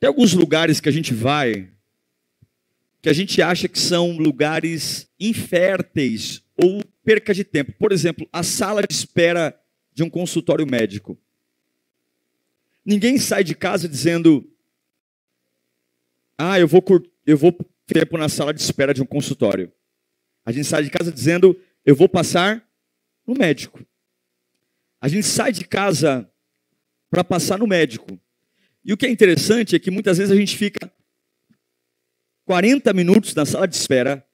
Tem alguns lugares que a gente vai que a gente acha que são lugares inférteis ou perca de tempo. Por exemplo, a sala de espera de um consultório médico. Ninguém sai de casa dizendo: "Ah, eu vou eu vou tempo na sala de espera de um consultório". A gente sai de casa dizendo: "Eu vou passar no médico". A gente sai de casa para passar no médico. E o que é interessante é que muitas vezes a gente fica 40 minutos na sala de espera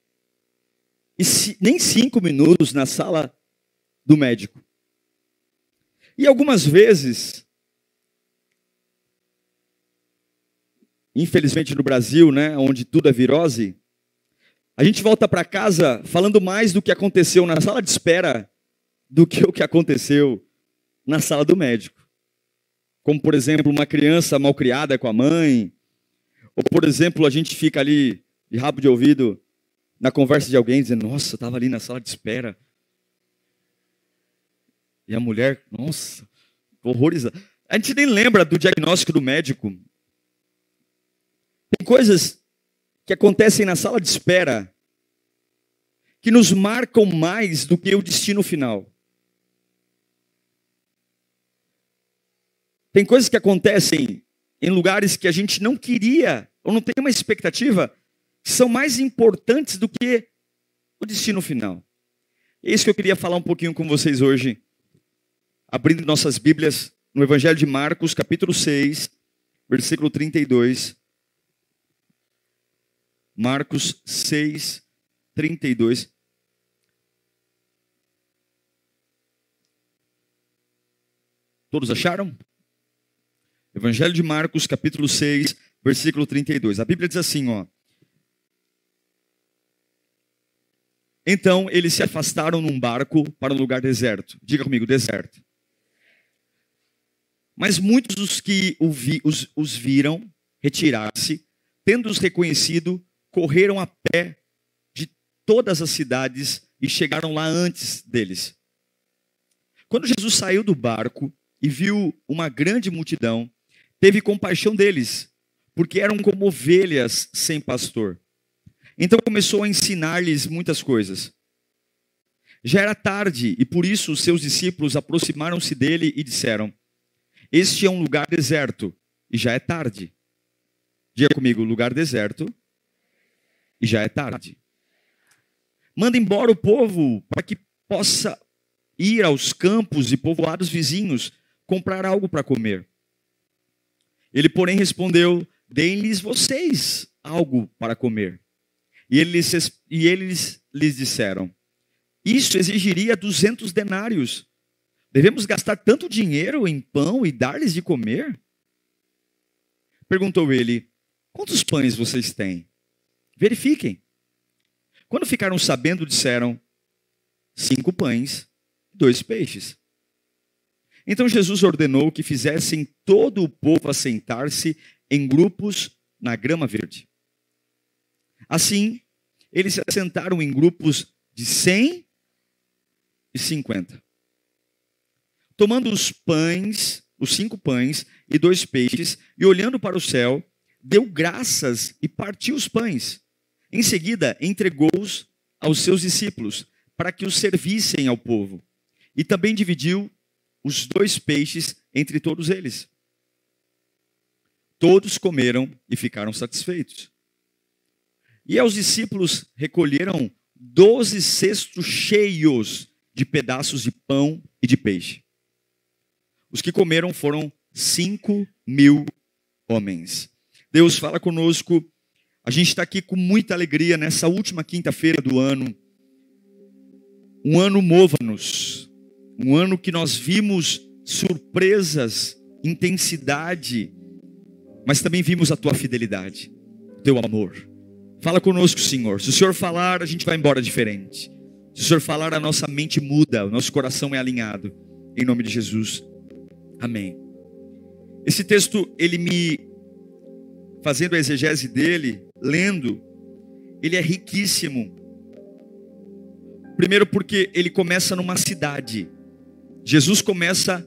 e nem 5 minutos na sala do médico. E algumas vezes, infelizmente no Brasil, né, onde tudo é virose, a gente volta para casa falando mais do que aconteceu na sala de espera do que o que aconteceu na sala do médico como por exemplo uma criança mal criada com a mãe, ou por exemplo a gente fica ali de rabo de ouvido na conversa de alguém dizendo: Nossa, estava ali na sala de espera. E a mulher, nossa, horrorizada. A gente nem lembra do diagnóstico do médico. Tem coisas que acontecem na sala de espera que nos marcam mais do que o destino final. Tem coisas que acontecem em lugares que a gente não queria ou não tem uma expectativa que são mais importantes do que o destino final. É isso que eu queria falar um pouquinho com vocês hoje, abrindo nossas Bíblias no Evangelho de Marcos, capítulo 6, versículo 32. Marcos 6, 32. Todos acharam? Evangelho de Marcos, capítulo 6, versículo 32. A Bíblia diz assim, ó. Então eles se afastaram num barco para um lugar deserto. Diga comigo, deserto. Mas muitos dos que os, os viram retirar-se, tendo-os reconhecido, correram a pé de todas as cidades e chegaram lá antes deles. Quando Jesus saiu do barco e viu uma grande multidão, teve compaixão deles, porque eram como ovelhas sem pastor. Então começou a ensinar-lhes muitas coisas. Já era tarde e por isso os seus discípulos aproximaram-se dele e disseram: Este é um lugar deserto e já é tarde. Diga comigo: lugar deserto e já é tarde. Manda embora o povo para que possa ir aos campos e povoados vizinhos comprar algo para comer. Ele, porém, respondeu: Deem-lhes vocês algo para comer. E eles, e eles lhes disseram: Isso exigiria duzentos denários. Devemos gastar tanto dinheiro em pão e dar-lhes de comer? Perguntou ele: Quantos pães vocês têm? Verifiquem. Quando ficaram sabendo, disseram: Cinco pães, dois peixes. Então Jesus ordenou que fizessem todo o povo assentar-se em grupos na grama verde. Assim, eles se assentaram em grupos de cem e cinquenta. Tomando os pães, os cinco pães e dois peixes, e olhando para o céu, deu graças e partiu os pães. Em seguida, entregou-os aos seus discípulos, para que os servissem ao povo. E também dividiu os dois peixes entre todos eles. Todos comeram e ficaram satisfeitos. E aos discípulos recolheram doze cestos cheios de pedaços de pão e de peixe. Os que comeram foram cinco mil homens. Deus fala conosco. A gente está aqui com muita alegria nessa última quinta-feira do ano. Um ano mova-nos. Um ano que nós vimos surpresas, intensidade, mas também vimos a tua fidelidade, o teu amor. Fala conosco, Senhor. Se o Senhor falar, a gente vai embora diferente. Se o Senhor falar, a nossa mente muda, o nosso coração é alinhado. Em nome de Jesus. Amém. Esse texto, ele me fazendo a exegese dele, lendo, ele é riquíssimo. Primeiro porque ele começa numa cidade. Jesus começa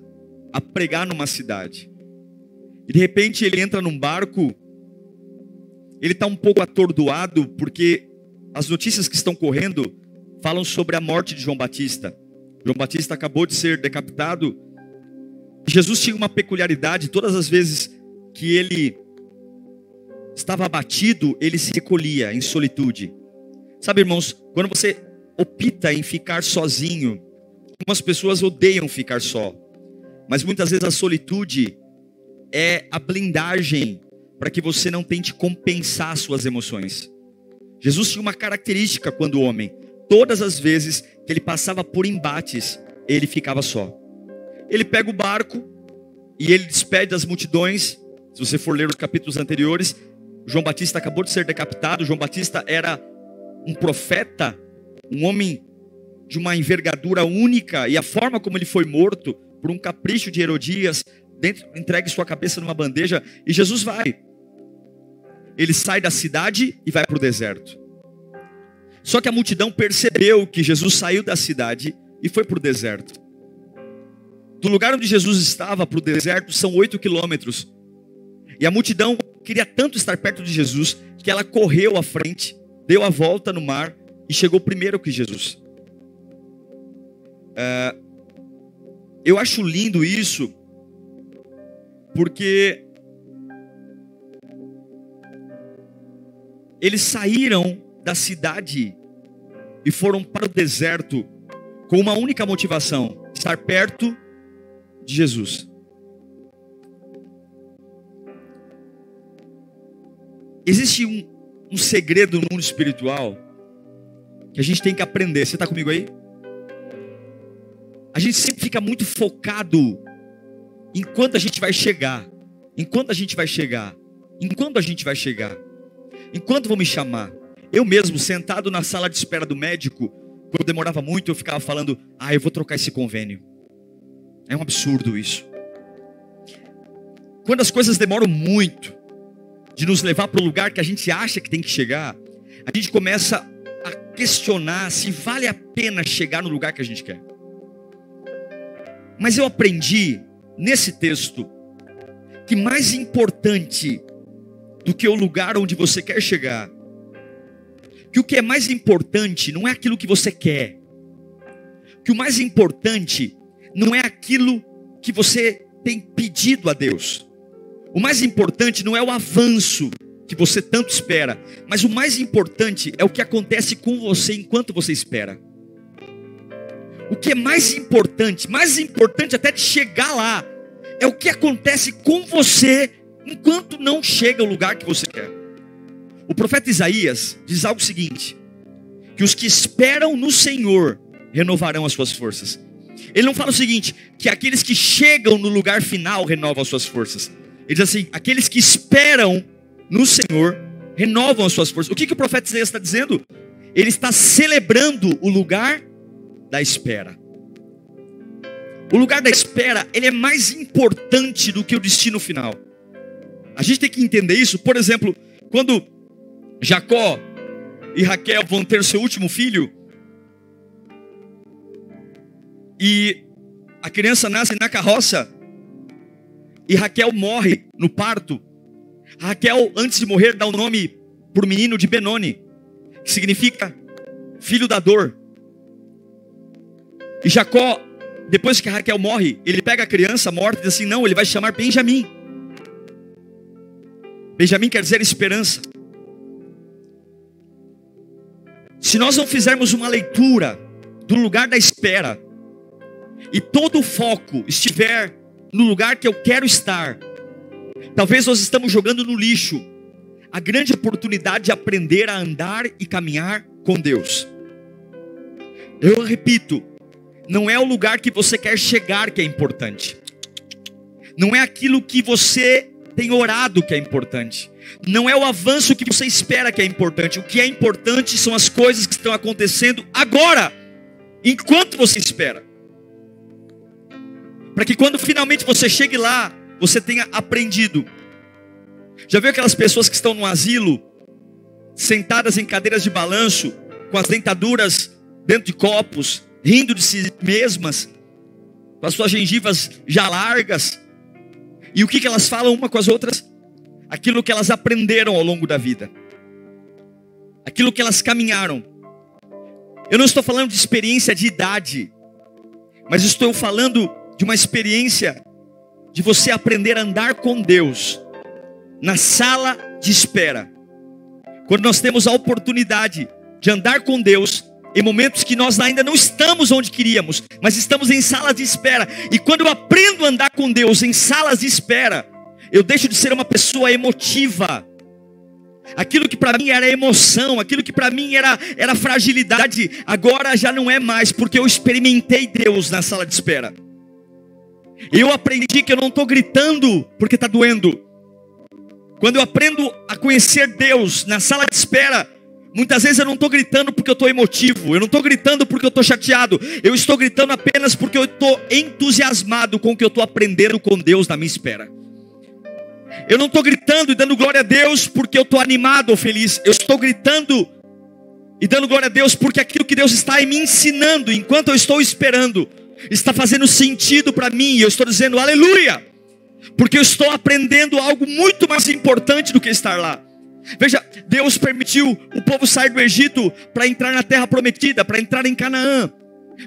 a pregar numa cidade. E de repente ele entra num barco. Ele está um pouco atordoado porque as notícias que estão correndo falam sobre a morte de João Batista. João Batista acabou de ser decapitado. Jesus tinha uma peculiaridade, todas as vezes que ele estava abatido, ele se recolhia em solitude. Sabe, irmãos, quando você opta em ficar sozinho, algumas pessoas odeiam ficar só. Mas muitas vezes a solitude é a blindagem para que você não tente compensar suas emoções. Jesus tinha uma característica quando homem. Todas as vezes que ele passava por embates, ele ficava só. Ele pega o barco e ele despede as multidões. Se você for ler os capítulos anteriores, João Batista acabou de ser decapitado. João Batista era um profeta, um homem de uma envergadura única, e a forma como ele foi morto por um capricho de Herodias, dentro, entregue sua cabeça numa bandeja, e Jesus vai. Ele sai da cidade e vai para o deserto. Só que a multidão percebeu que Jesus saiu da cidade e foi para o deserto. Do lugar onde Jesus estava para o deserto são oito quilômetros. E a multidão queria tanto estar perto de Jesus que ela correu à frente, deu a volta no mar e chegou primeiro que Jesus. Uh, eu acho lindo isso, porque eles saíram da cidade e foram para o deserto com uma única motivação: estar perto de Jesus. Existe um, um segredo no mundo espiritual que a gente tem que aprender. Você está comigo aí? A gente sempre fica muito focado enquanto a gente vai chegar, enquanto a gente vai chegar, enquanto a gente vai chegar, enquanto vão me chamar. Eu mesmo, sentado na sala de espera do médico, quando demorava muito, eu ficava falando: Ah, eu vou trocar esse convênio. É um absurdo isso. Quando as coisas demoram muito de nos levar para o lugar que a gente acha que tem que chegar, a gente começa a questionar se vale a pena chegar no lugar que a gente quer. Mas eu aprendi nesse texto que mais importante do que o lugar onde você quer chegar, que o que é mais importante não é aquilo que você quer, que o mais importante não é aquilo que você tem pedido a Deus. O mais importante não é o avanço que você tanto espera, mas o mais importante é o que acontece com você enquanto você espera. O que é mais importante, mais importante até de chegar lá, é o que acontece com você enquanto não chega ao lugar que você quer. O profeta Isaías diz algo seguinte: que os que esperam no Senhor renovarão as suas forças. Ele não fala o seguinte, que aqueles que chegam no lugar final renovam as suas forças. Ele diz assim: aqueles que esperam no Senhor renovam as suas forças. O que, que o profeta Isaías está dizendo? Ele está celebrando o lugar da espera. O lugar da espera, ele é mais importante do que o destino final. A gente tem que entender isso. Por exemplo, quando Jacó e Raquel vão ter seu último filho, e a criança nasce na carroça, e Raquel morre no parto. Raquel, antes de morrer, dá o nome para o menino de Benoni, que significa filho da dor. Jacó, depois que Raquel morre, ele pega a criança morta e diz assim: não, ele vai chamar Benjamim. Benjamim quer dizer esperança. Se nós não fizermos uma leitura do lugar da espera, e todo o foco estiver no lugar que eu quero estar, talvez nós estamos jogando no lixo a grande oportunidade de aprender a andar e caminhar com Deus. Eu repito, não é o lugar que você quer chegar que é importante. Não é aquilo que você tem orado que é importante. Não é o avanço que você espera que é importante. O que é importante são as coisas que estão acontecendo agora, enquanto você espera. Para que quando finalmente você chegue lá, você tenha aprendido. Já viu aquelas pessoas que estão no asilo, sentadas em cadeiras de balanço, com as dentaduras dentro de copos, rindo de si mesmas, com as suas gengivas já largas? E o que, que elas falam uma com as outras? Aquilo que elas aprenderam ao longo da vida, aquilo que elas caminharam. Eu não estou falando de experiência de idade, mas estou falando de uma experiência de você aprender a andar com Deus na sala de espera. Quando nós temos a oportunidade de andar com Deus em momentos que nós ainda não estamos onde queríamos, mas estamos em salas de espera. E quando eu aprendo a andar com Deus em salas de espera, eu deixo de ser uma pessoa emotiva. Aquilo que para mim era emoção, aquilo que para mim era, era fragilidade, agora já não é mais, porque eu experimentei Deus na sala de espera. Eu aprendi que eu não estou gritando porque está doendo. Quando eu aprendo a conhecer Deus na sala de espera, Muitas vezes eu não estou gritando porque eu estou emotivo, eu não estou gritando porque eu estou chateado, eu estou gritando apenas porque eu estou entusiasmado com o que eu estou aprendendo com Deus na minha espera. Eu não estou gritando e dando glória a Deus porque eu estou animado ou feliz, eu estou gritando e dando glória a Deus porque aquilo que Deus está me ensinando enquanto eu estou esperando está fazendo sentido para mim e eu estou dizendo aleluia, porque eu estou aprendendo algo muito mais importante do que estar lá. Veja, Deus permitiu o povo sair do Egito para entrar na terra prometida, para entrar em Canaã.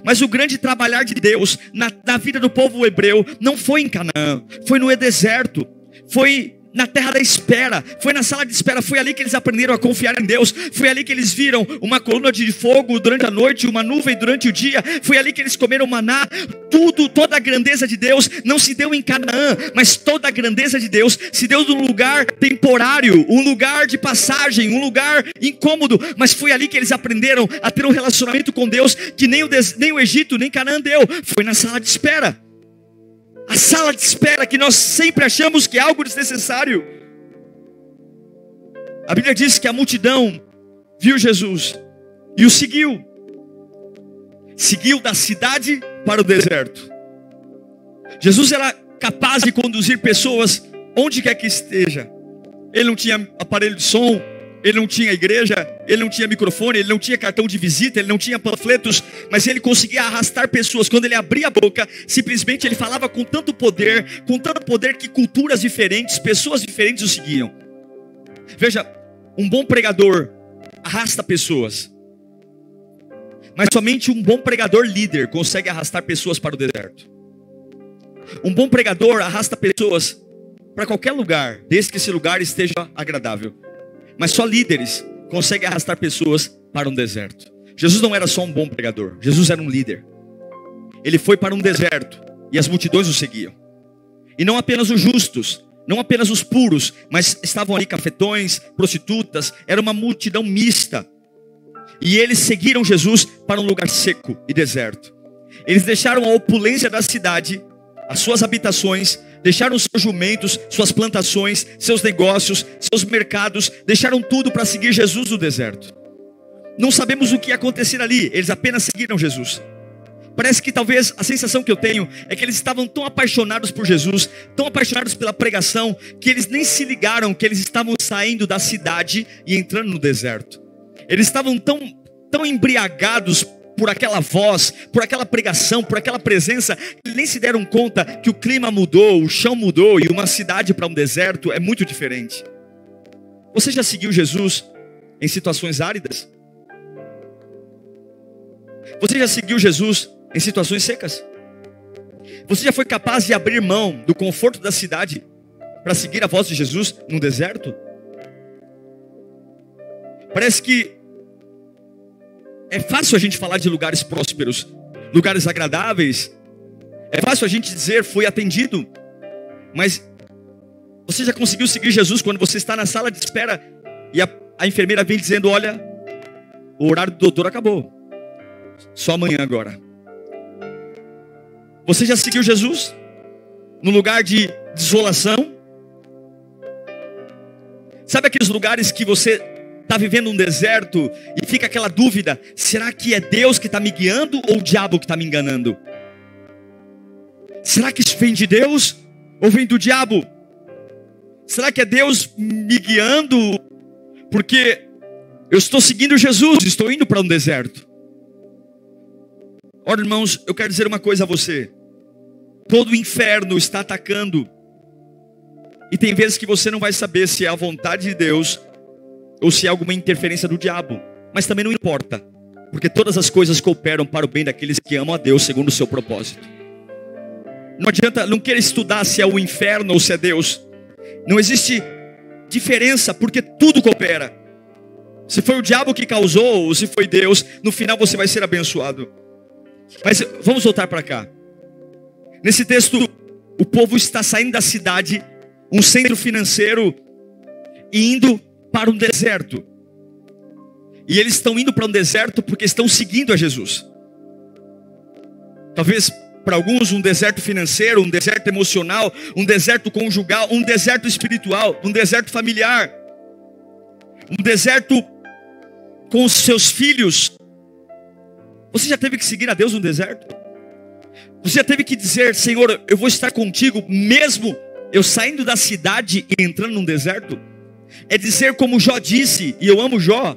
Mas o grande trabalhar de Deus na, na vida do povo hebreu não foi em Canaã, foi no deserto, foi na terra da espera, foi na sala de espera, foi ali que eles aprenderam a confiar em Deus, foi ali que eles viram uma coluna de fogo durante a noite, uma nuvem durante o dia, foi ali que eles comeram maná. Tudo, toda a grandeza de Deus não se deu em Canaã, mas toda a grandeza de Deus se deu num lugar temporário, um lugar de passagem, um lugar incômodo, mas foi ali que eles aprenderam a ter um relacionamento com Deus que nem o, nem o Egito, nem Canaã deu, foi na sala de espera a sala de espera que nós sempre achamos que é algo desnecessário. A Bíblia diz que a multidão viu Jesus e o seguiu. Seguiu da cidade para o deserto. Jesus era capaz de conduzir pessoas onde quer que esteja. Ele não tinha aparelho de som, ele não tinha igreja, ele não tinha microfone, ele não tinha cartão de visita, ele não tinha panfletos, mas ele conseguia arrastar pessoas. Quando ele abria a boca, simplesmente ele falava com tanto poder, com tanto poder que culturas diferentes, pessoas diferentes o seguiam. Veja, um bom pregador arrasta pessoas, mas somente um bom pregador líder consegue arrastar pessoas para o deserto. Um bom pregador arrasta pessoas para qualquer lugar, desde que esse lugar esteja agradável. Mas só líderes conseguem arrastar pessoas para um deserto. Jesus não era só um bom pregador, Jesus era um líder. Ele foi para um deserto e as multidões o seguiam. E não apenas os justos, não apenas os puros, mas estavam ali cafetões, prostitutas, era uma multidão mista. E eles seguiram Jesus para um lugar seco e deserto. Eles deixaram a opulência da cidade, as suas habitações, deixaram seus jumentos, suas plantações, seus negócios, seus mercados, deixaram tudo para seguir Jesus no deserto. Não sabemos o que ia acontecer ali, eles apenas seguiram Jesus. Parece que talvez a sensação que eu tenho é que eles estavam tão apaixonados por Jesus, tão apaixonados pela pregação, que eles nem se ligaram que eles estavam saindo da cidade e entrando no deserto. Eles estavam tão, tão embriagados por aquela voz, por aquela pregação, por aquela presença, nem se deram conta que o clima mudou, o chão mudou e uma cidade para um deserto é muito diferente. Você já seguiu Jesus em situações áridas? Você já seguiu Jesus em situações secas? Você já foi capaz de abrir mão do conforto da cidade para seguir a voz de Jesus no deserto? Parece que é fácil a gente falar de lugares prósperos, lugares agradáveis. É fácil a gente dizer foi atendido. Mas você já conseguiu seguir Jesus quando você está na sala de espera e a, a enfermeira vem dizendo: Olha, o horário do doutor acabou. Só amanhã agora. Você já seguiu Jesus? No lugar de desolação? Sabe aqueles lugares que você está vivendo um deserto e fica aquela dúvida: será que é Deus que está me guiando ou o diabo que está me enganando? Será que isso vem de Deus ou vem do diabo? Será que é Deus me guiando porque eu estou seguindo Jesus, estou indo para um deserto? Ora, irmãos, eu quero dizer uma coisa a você. Todo o inferno está atacando. E tem vezes que você não vai saber se é a vontade de Deus ou se é alguma interferência do diabo. Mas também não importa, porque todas as coisas cooperam para o bem daqueles que amam a Deus segundo o seu propósito. Não adianta, não querer estudar se é o inferno ou se é Deus. Não existe diferença, porque tudo coopera. Se foi o diabo que causou ou se foi Deus, no final você vai ser abençoado. Mas vamos voltar para cá. Nesse texto, o povo está saindo da cidade, um centro financeiro, e indo para um deserto. E eles estão indo para um deserto porque estão seguindo a Jesus. Talvez para alguns um deserto financeiro, um deserto emocional, um deserto conjugal, um deserto espiritual, um deserto familiar, um deserto com os seus filhos. Você já teve que seguir a Deus no deserto? Você já teve que dizer, Senhor, eu vou estar contigo, mesmo eu saindo da cidade e entrando num deserto? É dizer como Jó disse, e eu amo Jó.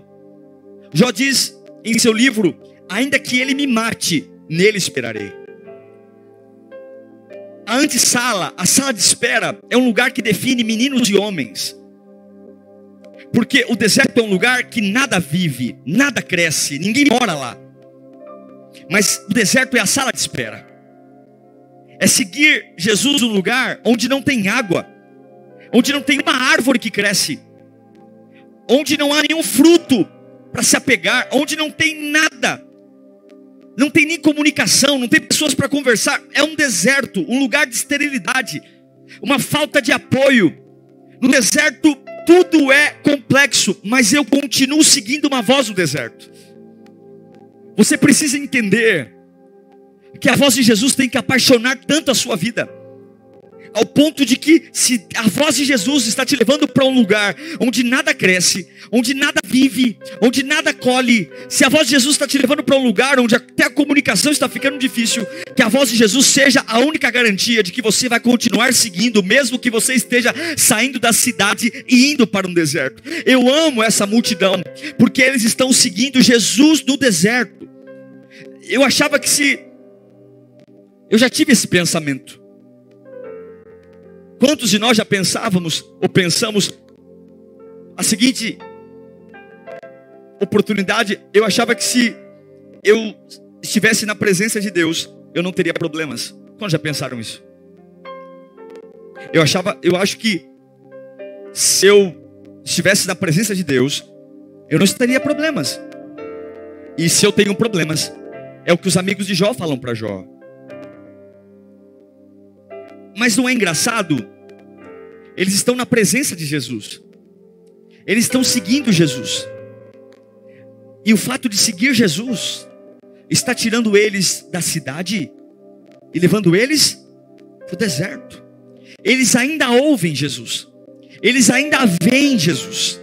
Jó diz em seu livro: ainda que ele me mate, nele esperarei. A antessala, a sala de espera, é um lugar que define meninos e homens. Porque o deserto é um lugar que nada vive, nada cresce, ninguém mora lá. Mas o deserto é a sala de espera. É seguir Jesus no lugar onde não tem água, onde não tem uma árvore que cresce, onde não há nenhum fruto para se apegar, onde não tem nada não tem nem comunicação, não tem pessoas para conversar. É um deserto, um lugar de esterilidade, uma falta de apoio. No deserto tudo é complexo, mas eu continuo seguindo uma voz no deserto. Você precisa entender que a voz de Jesus tem que apaixonar tanto a sua vida ao ponto de que se a voz de Jesus está te levando para um lugar onde nada cresce, onde nada vive, onde nada colhe, se a voz de Jesus está te levando para um lugar onde até a comunicação está ficando difícil, que a voz de Jesus seja a única garantia de que você vai continuar seguindo, mesmo que você esteja saindo da cidade e indo para um deserto. Eu amo essa multidão, porque eles estão seguindo Jesus no deserto. Eu achava que se eu já tive esse pensamento. Quantos de nós já pensávamos ou pensamos a seguinte oportunidade? Eu achava que se eu estivesse na presença de Deus, eu não teria problemas. Quantos já pensaram isso? Eu achava, eu acho que se eu estivesse na presença de Deus, eu não teria problemas. E se eu tenho problemas, é o que os amigos de Jó falam para Jó. Mas não é engraçado eles estão na presença de Jesus. Eles estão seguindo Jesus. E o fato de seguir Jesus está tirando eles da cidade e levando eles para o deserto. Eles ainda ouvem Jesus. Eles ainda veem Jesus.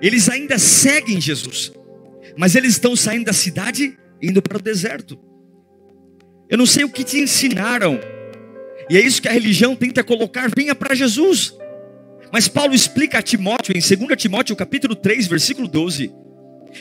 Eles ainda seguem Jesus. Mas eles estão saindo da cidade e indo para o deserto. Eu não sei o que te ensinaram. E é isso que a religião tenta colocar. Venha para Jesus. Mas Paulo explica a Timóteo, em 2 Timóteo capítulo 3, versículo 12,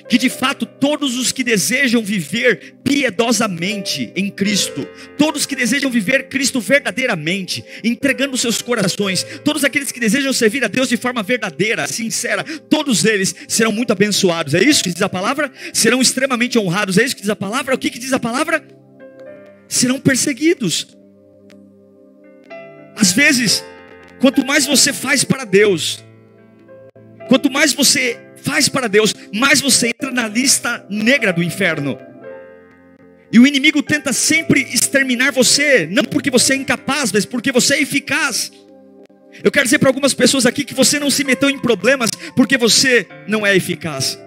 que de fato todos os que desejam viver piedosamente em Cristo, todos que desejam viver Cristo verdadeiramente, entregando seus corações, todos aqueles que desejam servir a Deus de forma verdadeira, sincera, todos eles serão muito abençoados. É isso que diz a palavra? Serão extremamente honrados. É isso que diz a palavra? O que, que diz a palavra? Serão perseguidos. Às vezes, Quanto mais você faz para Deus, quanto mais você faz para Deus, mais você entra na lista negra do inferno. E o inimigo tenta sempre exterminar você, não porque você é incapaz, mas porque você é eficaz. Eu quero dizer para algumas pessoas aqui que você não se meteu em problemas porque você não é eficaz.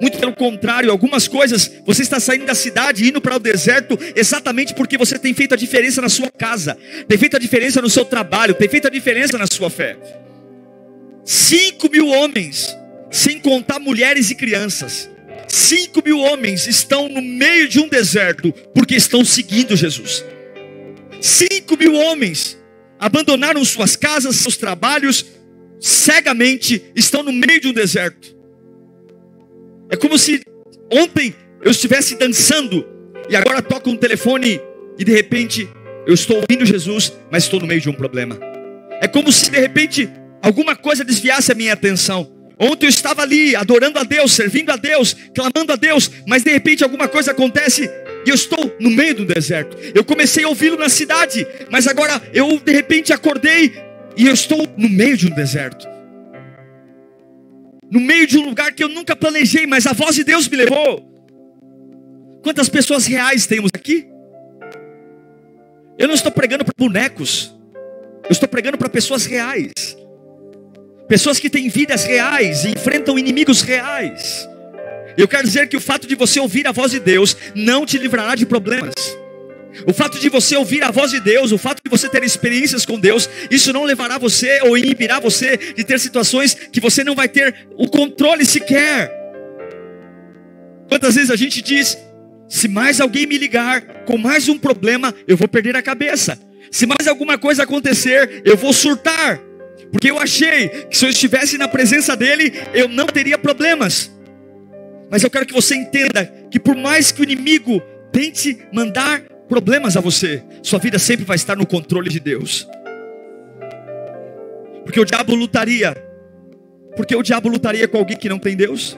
Muito pelo contrário, algumas coisas você está saindo da cidade, indo para o deserto, exatamente porque você tem feito a diferença na sua casa, tem feito a diferença no seu trabalho, tem feito a diferença na sua fé. 5 mil homens, sem contar mulheres e crianças. 5 mil homens estão no meio de um deserto porque estão seguindo Jesus. 5 mil homens abandonaram suas casas, seus trabalhos, cegamente estão no meio de um deserto. É como se ontem eu estivesse dançando e agora toca um telefone e de repente eu estou ouvindo Jesus, mas estou no meio de um problema. É como se de repente alguma coisa desviasse a minha atenção. Ontem eu estava ali adorando a Deus, servindo a Deus, clamando a Deus, mas de repente alguma coisa acontece e eu estou no meio do deserto. Eu comecei a ouvi-lo na cidade, mas agora eu de repente acordei e eu estou no meio de um deserto. No meio de um lugar que eu nunca planejei, mas a voz de Deus me levou. Quantas pessoas reais temos aqui? Eu não estou pregando para bonecos. Eu estou pregando para pessoas reais. Pessoas que têm vidas reais e enfrentam inimigos reais. Eu quero dizer que o fato de você ouvir a voz de Deus não te livrará de problemas. O fato de você ouvir a voz de Deus, o fato de você ter experiências com Deus, isso não levará você ou inibirá você de ter situações que você não vai ter o controle sequer. Quantas vezes a gente diz: se mais alguém me ligar com mais um problema, eu vou perder a cabeça. Se mais alguma coisa acontecer, eu vou surtar. Porque eu achei que se eu estivesse na presença dele, eu não teria problemas. Mas eu quero que você entenda que por mais que o inimigo tente mandar problemas a você, sua vida sempre vai estar no controle de Deus. Porque o diabo lutaria. Porque o diabo lutaria com alguém que não tem Deus?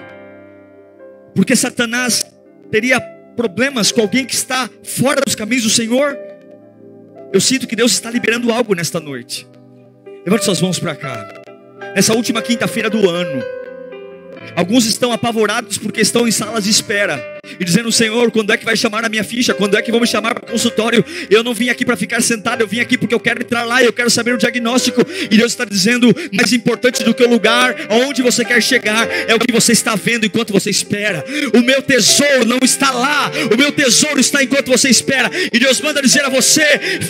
Porque Satanás teria problemas com alguém que está fora dos caminhos do Senhor? Eu sinto que Deus está liberando algo nesta noite. Levante suas mãos para cá. Nessa última quinta-feira do ano, alguns estão apavorados porque estão em salas de espera e dizendo: Senhor, quando é que vai chamar a minha ficha? Quando é que vão me chamar para consultório? Eu não vim aqui para ficar sentado, eu vim aqui porque eu quero entrar lá, eu quero saber o diagnóstico. E Deus está dizendo: mais importante do que o lugar aonde você quer chegar é o que você está vendo enquanto você espera. O meu tesouro não está lá, o meu tesouro está enquanto você espera. E Deus manda dizer a você: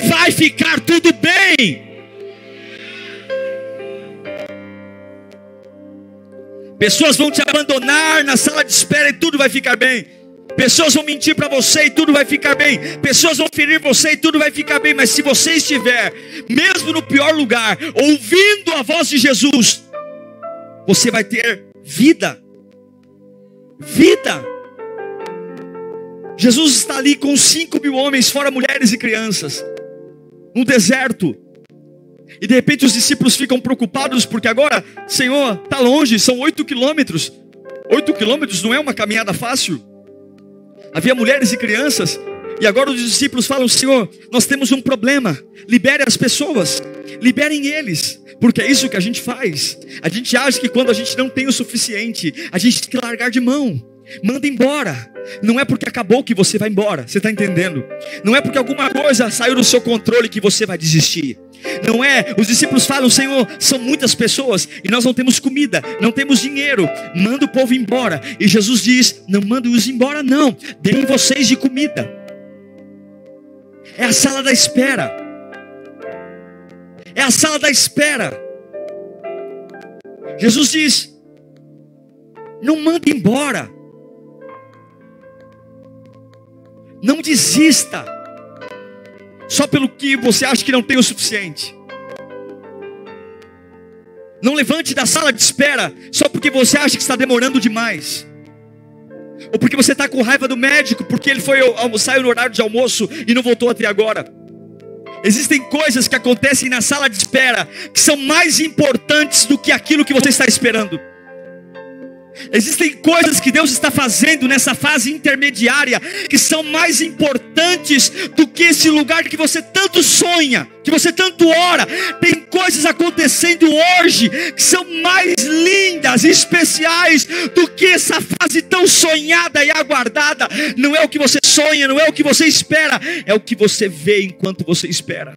vai ficar tudo bem. Pessoas vão te abandonar na sala de espera e tudo vai ficar bem. Pessoas vão mentir para você e tudo vai ficar bem. Pessoas vão ferir você e tudo vai ficar bem. Mas se você estiver, mesmo no pior lugar, ouvindo a voz de Jesus, você vai ter vida. Vida. Jesus está ali com cinco mil homens, fora mulheres e crianças, no deserto. E de repente os discípulos ficam preocupados porque agora, Senhor, está longe, são oito quilômetros. Oito quilômetros não é uma caminhada fácil. Havia mulheres e crianças. E agora os discípulos falam: Senhor, nós temos um problema. Libere as pessoas, liberem eles. Porque é isso que a gente faz. A gente acha que quando a gente não tem o suficiente, a gente tem que largar de mão. Manda embora. Não é porque acabou que você vai embora. Você está entendendo? Não é porque alguma coisa saiu do seu controle que você vai desistir. Não é, os discípulos falam, Senhor, são muitas pessoas e nós não temos comida, não temos dinheiro, manda o povo embora. E Jesus diz: Não manda-os embora, não, deem vocês de comida. É a sala da espera, é a sala da espera. Jesus diz: Não manda embora, não desista só pelo que você acha que não tem o suficiente. Não levante da sala de espera só porque você acha que está demorando demais. Ou porque você está com raiva do médico porque ele foi almoçar no horário de almoço e não voltou até agora. Existem coisas que acontecem na sala de espera que são mais importantes do que aquilo que você está esperando. Existem coisas que Deus está fazendo nessa fase intermediária que são mais importantes do que esse lugar que você tanto sonha, que você tanto ora. Tem coisas acontecendo hoje que são mais lindas e especiais do que essa fase tão sonhada e aguardada. Não é o que você sonha, não é o que você espera, é o que você vê enquanto você espera.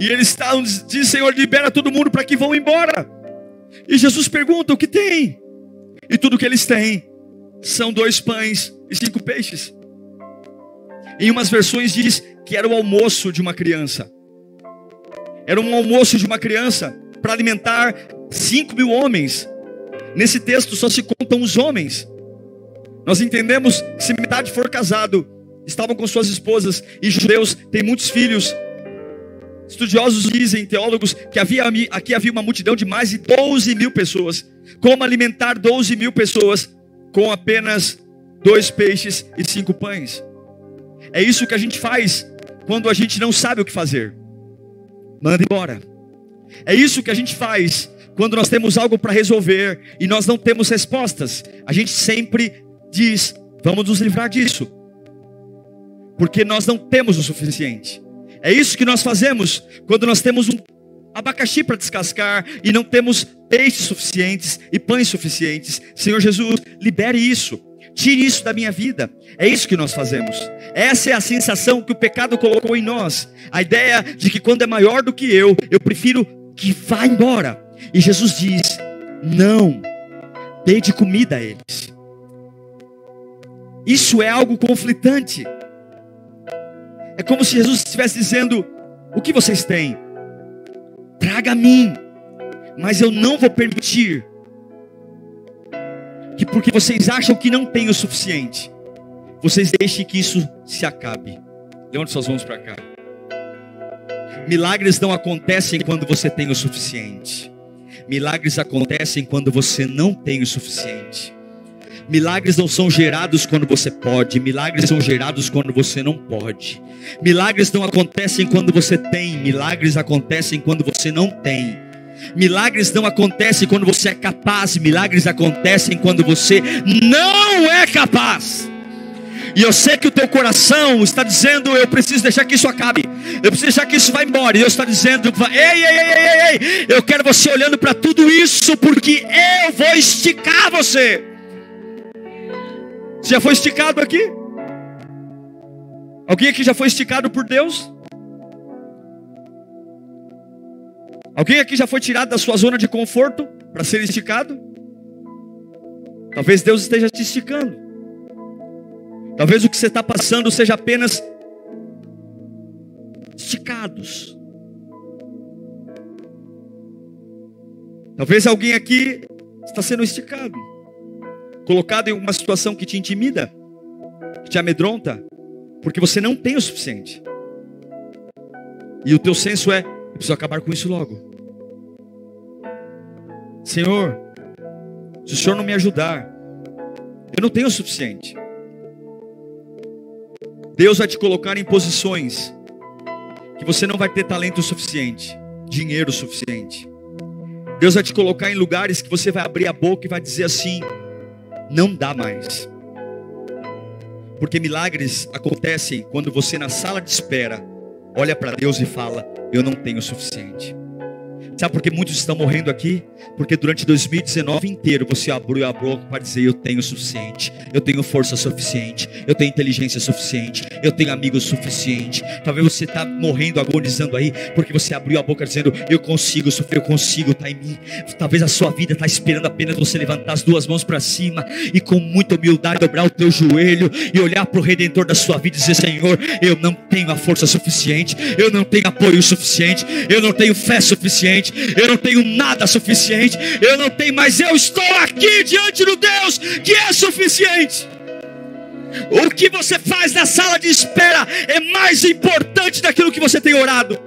E eles estão, diz Senhor, libera todo mundo para que vão embora. E Jesus pergunta: o que tem? E tudo que eles têm são dois pães e cinco peixes. Em umas versões diz que era o almoço de uma criança. Era um almoço de uma criança. para alimentar 5 mil homens. Nesse texto só se contam os homens. Nós entendemos que se metade for casado, estavam com suas esposas, e judeus têm muitos filhos. Estudiosos dizem, teólogos, que havia, aqui havia uma multidão de mais de 12 mil pessoas. Como alimentar 12 mil pessoas com apenas dois peixes e cinco pães? É isso que a gente faz quando a gente não sabe o que fazer. Manda embora. É isso que a gente faz quando nós temos algo para resolver e nós não temos respostas. A gente sempre diz: vamos nos livrar disso, porque nós não temos o suficiente. É isso que nós fazemos quando nós temos um abacaxi para descascar e não temos peixes suficientes e pães suficientes. Senhor Jesus, libere isso. Tire isso da minha vida. É isso que nós fazemos. Essa é a sensação que o pecado colocou em nós. A ideia de que quando é maior do que eu, eu prefiro que vá embora. E Jesus diz: Não, dê de comida a eles. Isso é algo conflitante. É como se Jesus estivesse dizendo: O que vocês têm? Traga a mim, mas eu não vou permitir que, porque vocês acham que não tem o suficiente, vocês deixem que isso se acabe. Levante suas mãos para cá. Milagres não acontecem quando você tem o suficiente. Milagres acontecem quando você não tem o suficiente. Milagres não são gerados quando você pode, milagres são gerados quando você não pode. Milagres não acontecem quando você tem, milagres acontecem quando você não tem. Milagres não acontecem quando você é capaz, milagres acontecem quando você não é capaz. E eu sei que o teu coração está dizendo: Eu preciso deixar que isso acabe. Eu preciso deixar que isso vá embora. E Deus está dizendo: Ei, ei, ei, ei, ei. Eu quero você olhando para tudo isso, porque eu vou esticar você. Você já foi esticado aqui? Alguém aqui já foi esticado por Deus? Alguém aqui já foi tirado da sua zona de conforto para ser esticado? Talvez Deus esteja te esticando. Talvez o que você está passando seja apenas esticados. Talvez alguém aqui está sendo esticado, colocado em uma situação que te intimida, que te amedronta, porque você não tem o suficiente. E o teu senso é: eu preciso acabar com isso logo. Senhor, se o Senhor não me ajudar, eu não tenho o suficiente. Deus vai te colocar em posições que você não vai ter talento suficiente, dinheiro suficiente. Deus vai te colocar em lugares que você vai abrir a boca e vai dizer assim: não dá mais. Porque milagres acontecem quando você na sala de espera olha para Deus e fala: eu não tenho o suficiente. Sabe por que muitos estão morrendo aqui? Porque durante 2019 inteiro você abriu a boca para dizer: Eu tenho o suficiente, eu tenho força suficiente, eu tenho inteligência suficiente, eu tenho amigos suficiente. Talvez você está morrendo agonizando aí, porque você abriu a boca dizendo: Eu consigo sofrer, eu consigo, está em mim. Talvez a sua vida está esperando apenas você levantar as duas mãos para cima e com muita humildade dobrar o teu joelho e olhar para o Redentor da sua vida e dizer: Senhor, eu não tenho a força suficiente, eu não tenho apoio suficiente, eu não tenho fé suficiente suficiente, eu não tenho nada suficiente, eu não tenho, mas eu estou aqui diante do Deus que é suficiente. O que você faz na sala de espera é mais importante daquilo que você tem orado.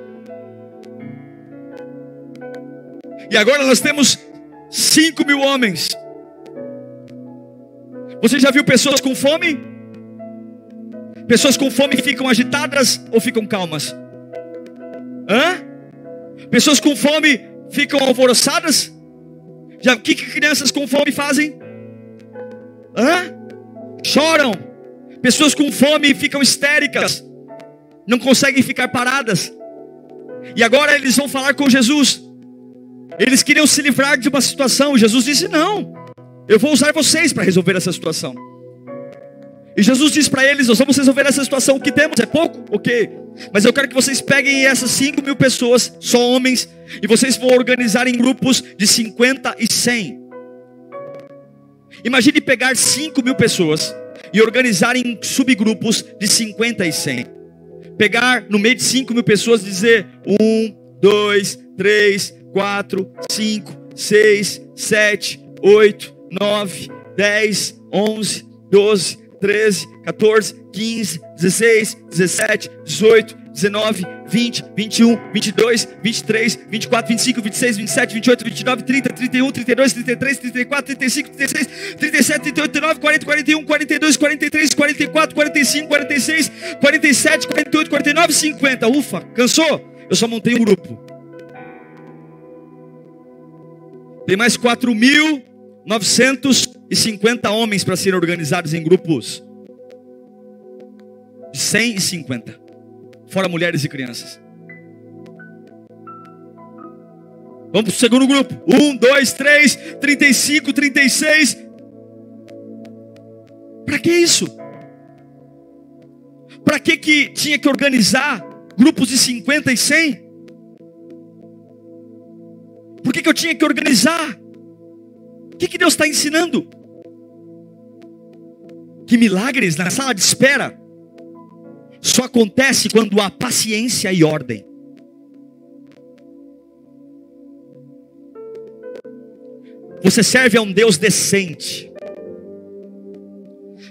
E agora nós temos 5 mil homens. Você já viu pessoas com fome? Pessoas com fome ficam agitadas ou ficam calmas? Hã? Pessoas com fome ficam alvoroçadas. Já o que, que crianças com fome fazem? Hã? Choram. Pessoas com fome ficam histéricas. Não conseguem ficar paradas. E agora eles vão falar com Jesus. Eles queriam se livrar de uma situação. Jesus disse: Não, eu vou usar vocês para resolver essa situação. E Jesus disse para eles: Nós vamos resolver essa situação. O que temos é pouco? Ok. Mas eu quero que vocês peguem essas 5 mil pessoas, só homens, e vocês vão organizar em grupos de 50 e 100. Imagine pegar 5 mil pessoas e organizar em subgrupos de 50 e 100. Pegar no meio de 5 mil pessoas e dizer: 1, 2, 3, quatro, cinco, seis, sete, oito, nove, dez, onze, doze, treze, 14, 15, 16, 17, 18, 19, 20, 21, 22, 23, 24, 25, 26, 27, 28, 29, 30, 31, 32, 33, 34, 35, 36, 37, 38, 39, 40, 41, 42, 43, 44, 45, 46, 47, 48, 49, 50. Ufa, cansou? Eu só montei um grupo. Tem mais 4.950 homens para serem organizados em grupos de 150, fora mulheres e crianças. Vamos para o segundo grupo. 1, 2, 3, 35, 36. Para que isso? Para que, que tinha que organizar grupos de 50 e 100? Por que, que eu tinha que organizar? O que, que Deus está ensinando? Que milagres na sala de espera só acontece quando há paciência e ordem. Você serve a um Deus decente.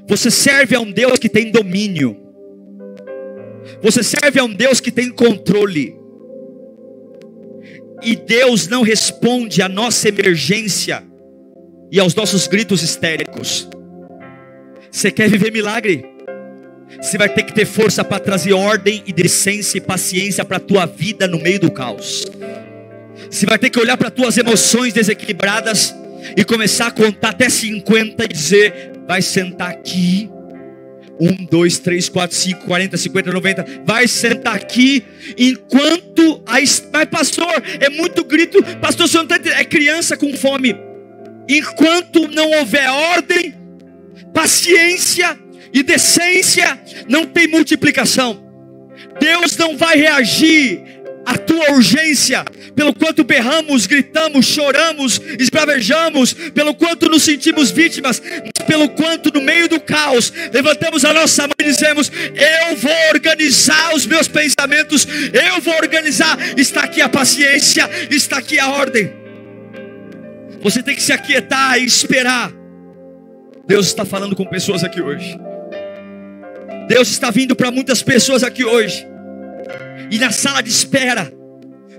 Você serve a um Deus que tem domínio. Você serve a um Deus que tem controle. E Deus não responde à nossa emergência e aos nossos gritos histéricos. Você quer viver milagre? Você vai ter que ter força para trazer ordem e decência e paciência para a tua vida no meio do caos. Você vai ter que olhar para tuas emoções desequilibradas e começar a contar até 50 e dizer: vai sentar aqui 1, 2, 3, 4, 5, 40, 50, 90. Vai sentar aqui enquanto. A... Mas, pastor, é muito grito. Pastor, você não está É criança com fome. Enquanto não houver ordem, paciência e decência, não tem multiplicação. Deus não vai reagir a tua urgência, pelo quanto berramos, gritamos, choramos, esbravejamos, pelo quanto nos sentimos vítimas, pelo quanto no meio do caos levantamos a nossa mão e dizemos: Eu vou organizar os meus pensamentos, eu vou organizar. Está aqui a paciência, está aqui a ordem. Você tem que se aquietar e esperar. Deus está falando com pessoas aqui hoje. Deus está vindo para muitas pessoas aqui hoje. E na sala de espera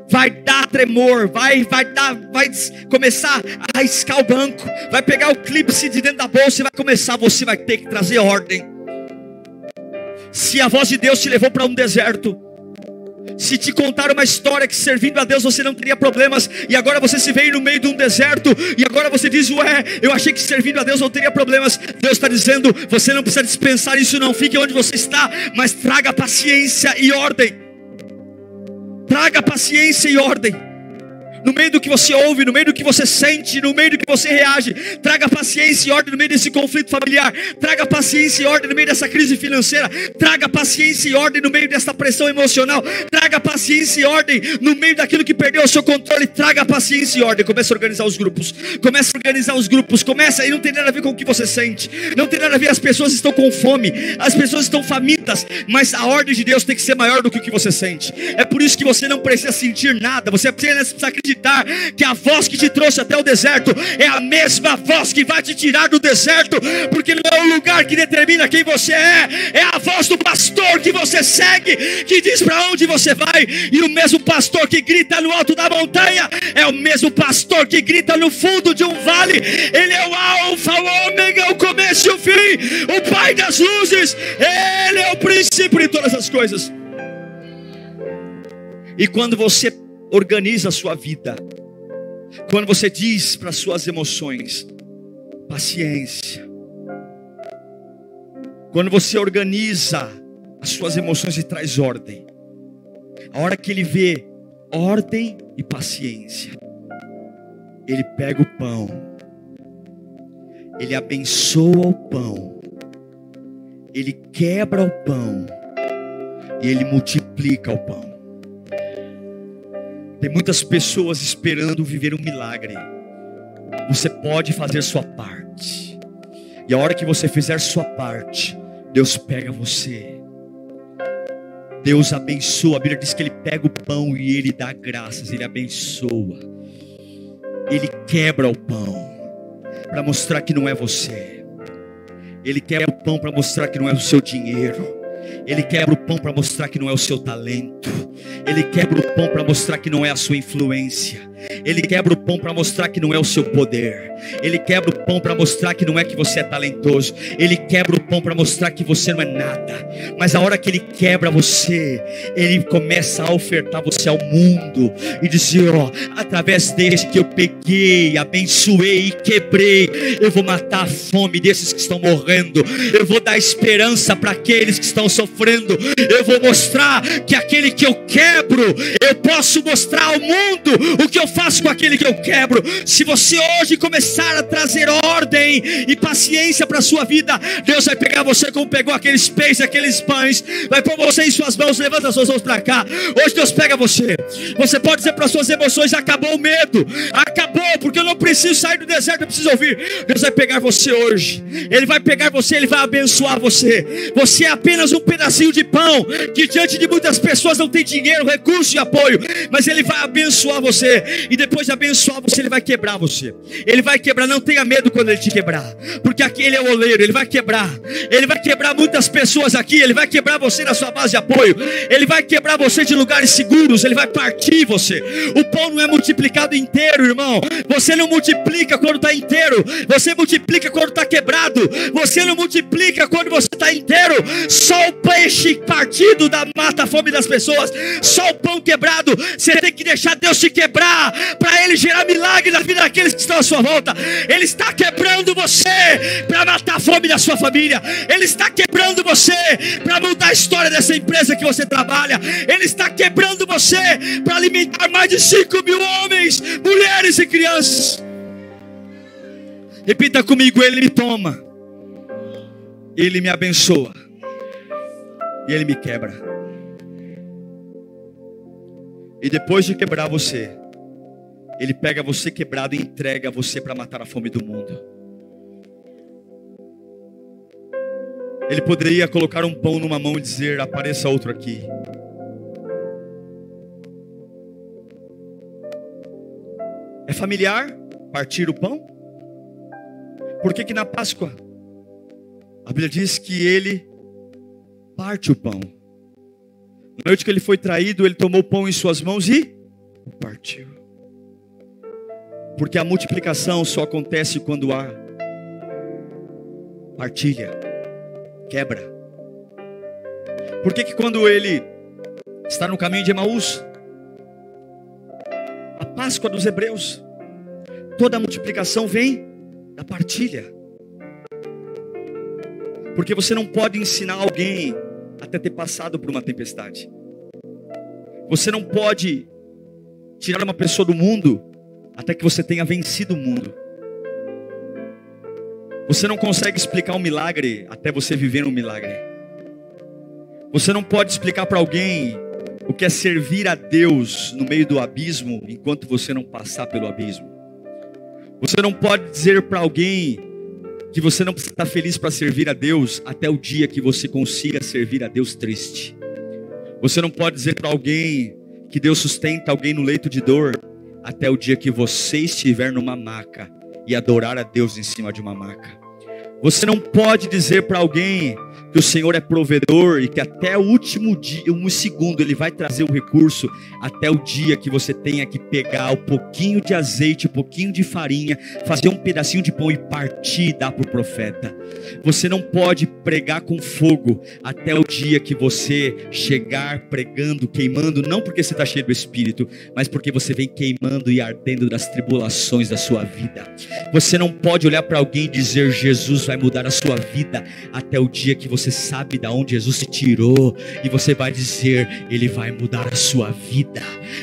vai dar tremor, vai vai dar, vai começar a riscar o banco, vai pegar o clipe de dentro da bolsa e vai começar, você vai ter que trazer ordem. Se a voz de Deus te levou para um deserto, se te contar uma história que servindo a Deus você não teria problemas, e agora você se veio no meio de um deserto, e agora você diz: Ué, eu achei que servindo a Deus não teria problemas. Deus está dizendo: Você não precisa dispensar isso, não fique onde você está, mas traga paciência e ordem. Traga paciência e ordem. No meio do que você ouve, no meio do que você sente, no meio do que você reage, traga paciência e ordem no meio desse conflito familiar, traga paciência e ordem no meio dessa crise financeira, traga paciência e ordem no meio dessa pressão emocional, traga paciência e ordem no meio daquilo que perdeu o seu controle, traga paciência e ordem. Começa a organizar os grupos, começa a organizar os grupos, começa e não tem nada a ver com o que você sente, não tem nada a ver, as pessoas estão com fome, as pessoas estão famintas, mas a ordem de Deus tem que ser maior do que o que você sente. É por isso que você não precisa sentir nada, você precisa acreditar acreditar que a voz que te trouxe até o deserto é a mesma voz que vai te tirar do deserto, porque não é o lugar que determina quem você é, é a voz do pastor que você segue, que diz para onde você vai, e o mesmo pastor que grita no alto da montanha é o mesmo pastor que grita no fundo de um vale, ele é o Alfa, o Ômega, o começo e o fim, o Pai das luzes, ele é o princípio de todas as coisas. E quando você organiza a sua vida. Quando você diz para suas emoções, paciência. Quando você organiza as suas emoções e traz ordem. A hora que ele vê ordem e paciência, ele pega o pão, ele abençoa o pão, ele quebra o pão e ele multiplica o pão. Tem muitas pessoas esperando viver um milagre. Você pode fazer sua parte. E a hora que você fizer sua parte, Deus pega você. Deus abençoa. A Bíblia diz que Ele pega o pão e Ele dá graças, Ele abençoa. ele quebra o pão para mostrar que não é você. Ele quebra o pão para mostrar que não é o seu dinheiro. Ele quebra o pão para mostrar que não é o seu talento. Ele quebra o pão para mostrar que não é a sua influência. Ele quebra o pão para mostrar que não é o seu poder. Ele quebra o pão para mostrar que não é que você é talentoso. Ele quebra o pão para mostrar que você não é nada. Mas a hora que ele quebra você, ele começa a ofertar você ao mundo e dizer: ó, através deste que eu peguei, abençoei e quebrei, eu vou matar a fome desses que estão morrendo. Eu vou dar esperança para aqueles que estão sofrendo. Eu vou mostrar que aquele que eu quebro, eu posso mostrar ao mundo o que eu faço com aquele que eu quebro. Se você hoje começar a trazer ordem e paciência para a sua vida, Deus vai pegar você como pegou aqueles peixes, aqueles pães, vai pôr você em suas mãos, levanta as suas mãos para cá. Hoje Deus pega você. Você pode dizer para suas emoções: acabou o medo, acabou, porque eu não preciso sair do deserto, eu preciso ouvir. Deus vai pegar você hoje. Ele vai pegar você, ele vai abençoar você. Você é apenas um pedacinho de pão que diante de muitas pessoas não tem dinheiro, recurso e apoio, mas ele vai abençoar você e depois de abençoar você, ele vai quebrar você. Ele vai quebrar, não tenha medo quando ele te quebrar, porque aqui ele é o oleiro, ele vai quebrar. Ele vai quebrar muitas pessoas aqui, ele vai quebrar você na sua base de apoio, ele vai quebrar você de lugares seguros, ele vai partir você. O pão não é multiplicado inteiro, irmão. Você não multiplica quando está inteiro, você multiplica quando está quebrado, você não multiplica quando você está inteiro. Só o peixe partido da mata a fome das pessoas, só o pão quebrado. Você tem que deixar Deus te quebrar para Ele gerar milagre na vida daqueles que estão à sua volta. Ele está quebrando você para matar a fome da sua família. Ele está quebrando você para mudar a história dessa empresa que você trabalha. Ele está quebrando você para alimentar mais de 5 mil homens, mulheres e crianças. Repita comigo: Ele me toma, Ele me abençoa e Ele me quebra. E depois de quebrar você, ele pega você quebrado e entrega você para matar a fome do mundo. Ele poderia colocar um pão numa mão e dizer: apareça outro aqui. É familiar partir o pão? Por que, que na Páscoa a Bíblia diz que ele parte o pão? Na noite que ele foi traído, ele tomou o pão em suas mãos e partiu. Porque a multiplicação só acontece quando há partilha, quebra. Por que, que quando ele está no caminho de Emaús, a Páscoa dos Hebreus, toda a multiplicação vem da partilha. Porque você não pode ensinar alguém até ter passado por uma tempestade. Você não pode tirar uma pessoa do mundo até que você tenha vencido o mundo. Você não consegue explicar um milagre até você viver um milagre. Você não pode explicar para alguém o que é servir a Deus no meio do abismo enquanto você não passar pelo abismo. Você não pode dizer para alguém que você não está feliz para servir a Deus até o dia que você consiga servir a Deus triste. Você não pode dizer para alguém que Deus sustenta alguém no leito de dor até o dia que você estiver numa maca e adorar a Deus em cima de uma maca. Você não pode dizer para alguém que o Senhor é provedor e que até o último dia, um segundo, Ele vai trazer o recurso, até o dia que você tenha que pegar um pouquinho de azeite, um pouquinho de farinha, fazer um pedacinho de pão e partir e dar para o profeta. Você não pode pregar com fogo até o dia que você chegar pregando, queimando, não porque você está cheio do Espírito, mas porque você vem queimando e ardendo das tribulações da sua vida. Você não pode olhar para alguém e dizer: Jesus vai mudar a sua vida até o dia que você você sabe da onde Jesus te tirou e você vai dizer, ele vai mudar a sua vida.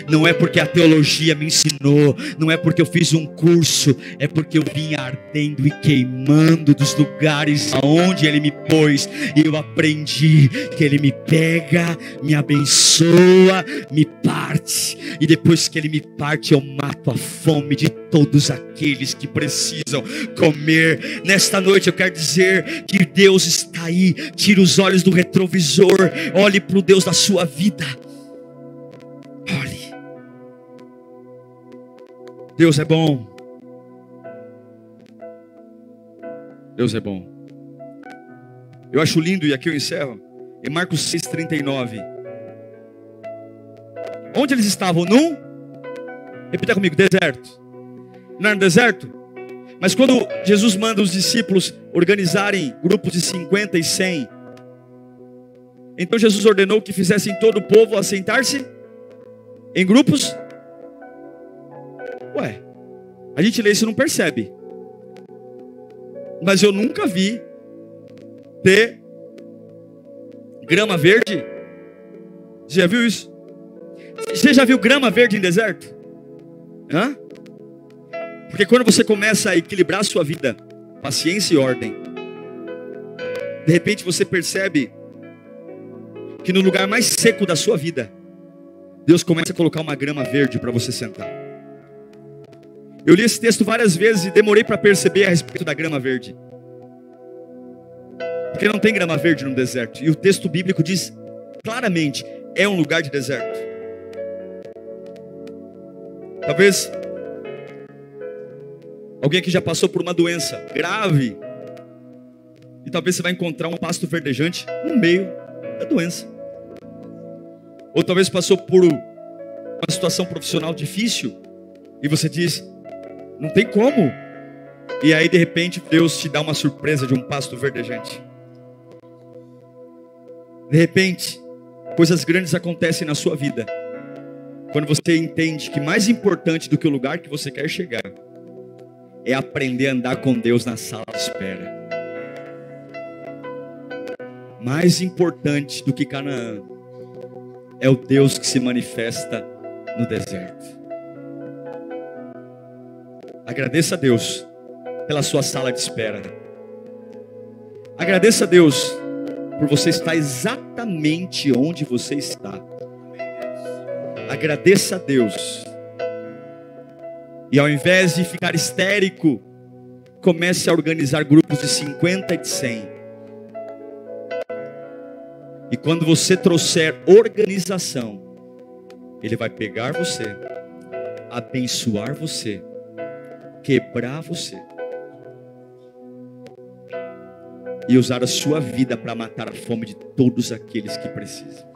Não é porque a teologia me ensinou, não é porque eu fiz um curso, é porque eu vim ardendo e queimando dos lugares aonde ele me pôs e eu aprendi que ele me pega, me abençoa, me parte e depois que ele me parte eu mato a fome de todos aqueles que precisam comer. Nesta noite eu quero dizer que Deus está aí Tire os olhos do retrovisor. Olhe para o Deus da sua vida. Olhe. Deus é bom. Deus é bom. Eu acho lindo, e aqui eu encerro, em Marcos 6,39. Onde eles estavam? Num? Repita comigo: deserto. Não era no deserto? Mas quando Jesus manda os discípulos organizarem grupos de 50 e 100, então Jesus ordenou que fizessem todo o povo assentar-se em grupos. Ué, a gente lê isso e não percebe. Mas eu nunca vi ter grama verde. Você já viu isso? Você já viu grama verde em deserto? Hã? Porque quando você começa a equilibrar a sua vida, paciência e ordem, de repente você percebe que no lugar mais seco da sua vida, Deus começa a colocar uma grama verde para você sentar. Eu li esse texto várias vezes e demorei para perceber a respeito da grama verde. Porque não tem grama verde no deserto. E o texto bíblico diz claramente: é um lugar de deserto. Talvez alguém que já passou por uma doença grave. E talvez você vai encontrar um pasto verdejante no meio da doença. Ou talvez passou por uma situação profissional difícil e você diz: não tem como. E aí de repente Deus te dá uma surpresa de um pasto verdejante. De repente, coisas grandes acontecem na sua vida. Quando você entende que mais importante do que o lugar que você quer chegar é aprender a andar com Deus na sala de espera. Mais importante do que Canaã é o Deus que se manifesta no deserto. Agradeça a Deus pela sua sala de espera. Agradeça a Deus por você estar exatamente onde você está. Agradeça a Deus. E ao invés de ficar histérico, comece a organizar grupos de 50 e de 100 e quando você trouxer organização, Ele vai pegar você, abençoar você, quebrar você e usar a sua vida para matar a fome de todos aqueles que precisam.